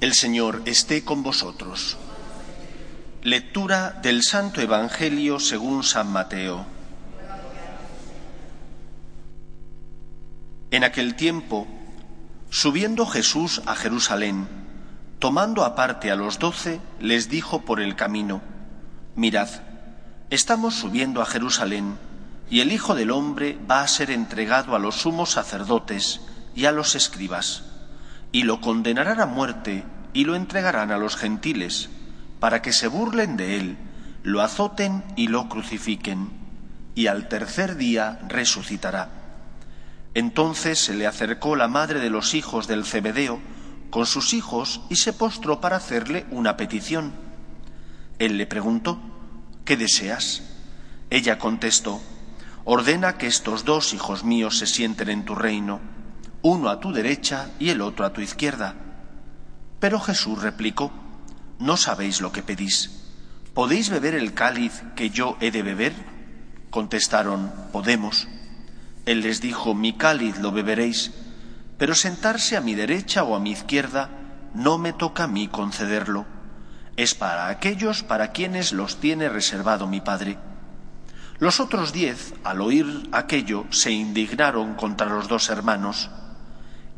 El Señor esté con vosotros. Lectura del Santo Evangelio según San Mateo. En aquel tiempo, subiendo Jesús a Jerusalén, tomando aparte a los doce, les dijo por el camino, Mirad, estamos subiendo a Jerusalén, y el Hijo del Hombre va a ser entregado a los sumos sacerdotes y a los escribas y lo condenarán a muerte y lo entregarán a los gentiles, para que se burlen de él, lo azoten y lo crucifiquen, y al tercer día resucitará. Entonces se le acercó la madre de los hijos del Cebedeo con sus hijos y se postró para hacerle una petición. Él le preguntó, ¿qué deseas? Ella contestó, ordena que estos dos hijos míos se sienten en tu reino uno a tu derecha y el otro a tu izquierda. Pero Jesús replicó, No sabéis lo que pedís. ¿Podéis beber el cáliz que yo he de beber? Contestaron, Podemos. Él les dijo, Mi cáliz lo beberéis, pero sentarse a mi derecha o a mi izquierda no me toca a mí concederlo. Es para aquellos para quienes los tiene reservado mi Padre. Los otros diez, al oír aquello, se indignaron contra los dos hermanos.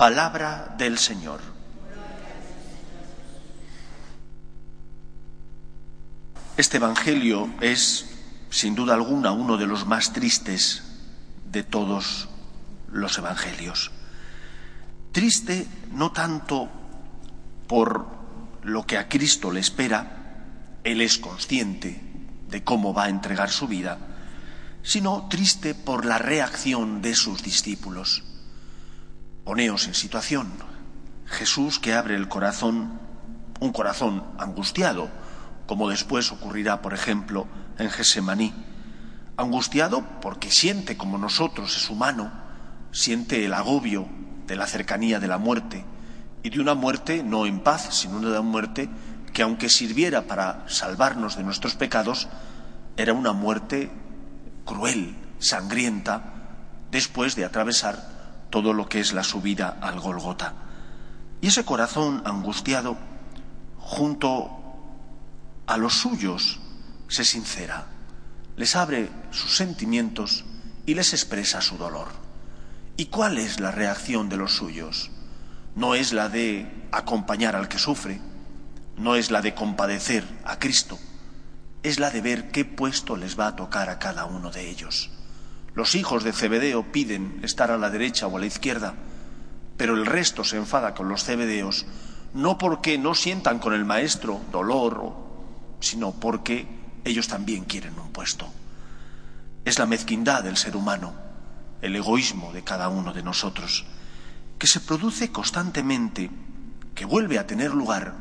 Palabra del Señor. Este Evangelio es, sin duda alguna, uno de los más tristes de todos los Evangelios. Triste no tanto por lo que a Cristo le espera, Él es consciente de cómo va a entregar su vida, sino triste por la reacción de sus discípulos. Poneos en situación. Jesús que abre el corazón, un corazón angustiado, como después ocurrirá, por ejemplo, en Gesemaní. Angustiado porque siente como nosotros, es humano, siente el agobio de la cercanía de la muerte, y de una muerte no en paz, sino de una muerte que aunque sirviera para salvarnos de nuestros pecados, era una muerte cruel, sangrienta, después de atravesar todo lo que es la subida al Golgota. Y ese corazón angustiado, junto a los suyos, se sincera, les abre sus sentimientos y les expresa su dolor. ¿Y cuál es la reacción de los suyos? No es la de acompañar al que sufre, no es la de compadecer a Cristo, es la de ver qué puesto les va a tocar a cada uno de ellos. Los hijos de Cebedeo piden estar a la derecha o a la izquierda, pero el resto se enfada con los cebedeos no porque no sientan con el maestro dolor, sino porque ellos también quieren un puesto. Es la mezquindad del ser humano, el egoísmo de cada uno de nosotros, que se produce constantemente, que vuelve a tener lugar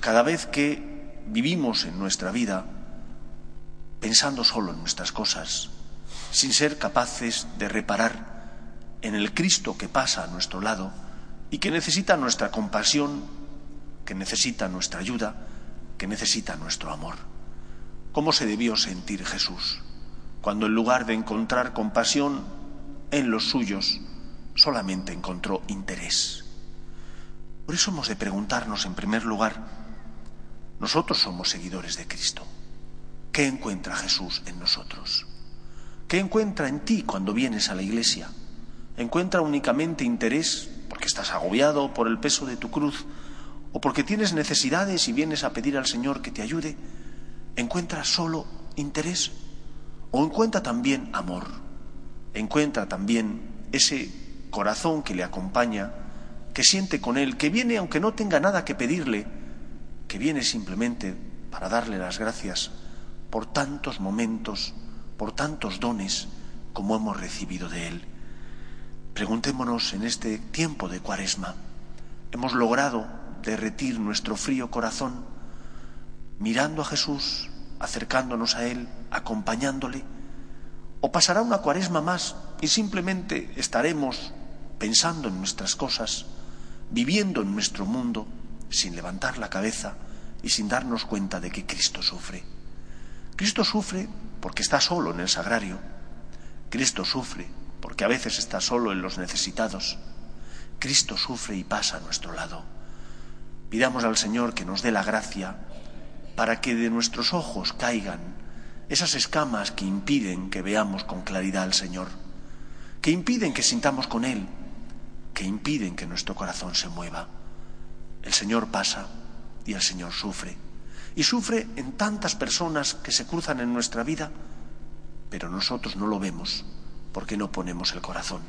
cada vez que vivimos en nuestra vida pensando solo en nuestras cosas, sin ser capaces de reparar en el Cristo que pasa a nuestro lado y que necesita nuestra compasión, que necesita nuestra ayuda, que necesita nuestro amor. ¿Cómo se debió sentir Jesús cuando en lugar de encontrar compasión en los suyos, solamente encontró interés? Por eso hemos de preguntarnos en primer lugar, nosotros somos seguidores de Cristo. ¿Qué encuentra Jesús en nosotros? ¿Qué encuentra en ti cuando vienes a la iglesia? ¿Encuentra únicamente interés porque estás agobiado por el peso de tu cruz o porque tienes necesidades y vienes a pedir al Señor que te ayude? ¿Encuentra solo interés o encuentra también amor? ¿Encuentra también ese corazón que le acompaña, que siente con él, que viene aunque no tenga nada que pedirle, que viene simplemente para darle las gracias por tantos momentos por tantos dones como hemos recibido de Él. Preguntémonos en este tiempo de cuaresma, ¿hemos logrado derretir nuestro frío corazón, mirando a Jesús, acercándonos a Él, acompañándole, o pasará una cuaresma más y simplemente estaremos pensando en nuestras cosas, viviendo en nuestro mundo, sin levantar la cabeza y sin darnos cuenta de que Cristo sufre. Cristo sufre porque está solo en el sagrario. Cristo sufre porque a veces está solo en los necesitados. Cristo sufre y pasa a nuestro lado. Pidamos al Señor que nos dé la gracia para que de nuestros ojos caigan esas escamas que impiden que veamos con claridad al Señor, que impiden que sintamos con Él, que impiden que nuestro corazón se mueva. El Señor pasa y el Señor sufre. Y sufre en tantas personas que se cruzan en nuestra vida, pero nosotros no lo vemos porque no ponemos el corazón.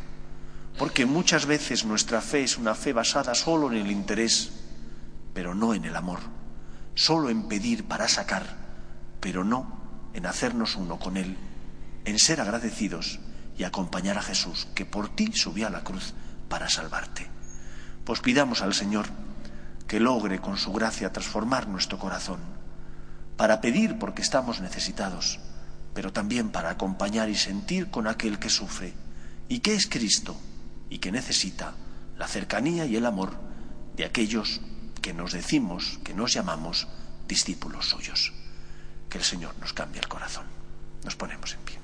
Porque muchas veces nuestra fe es una fe basada solo en el interés, pero no en el amor. Solo en pedir para sacar, pero no en hacernos uno con Él, en ser agradecidos y acompañar a Jesús, que por ti subió a la cruz para salvarte. Pues pidamos al Señor que logre con su gracia transformar nuestro corazón, para pedir porque estamos necesitados, pero también para acompañar y sentir con aquel que sufre y que es Cristo y que necesita la cercanía y el amor de aquellos que nos decimos, que nos llamamos discípulos suyos. Que el Señor nos cambie el corazón. Nos ponemos en pie.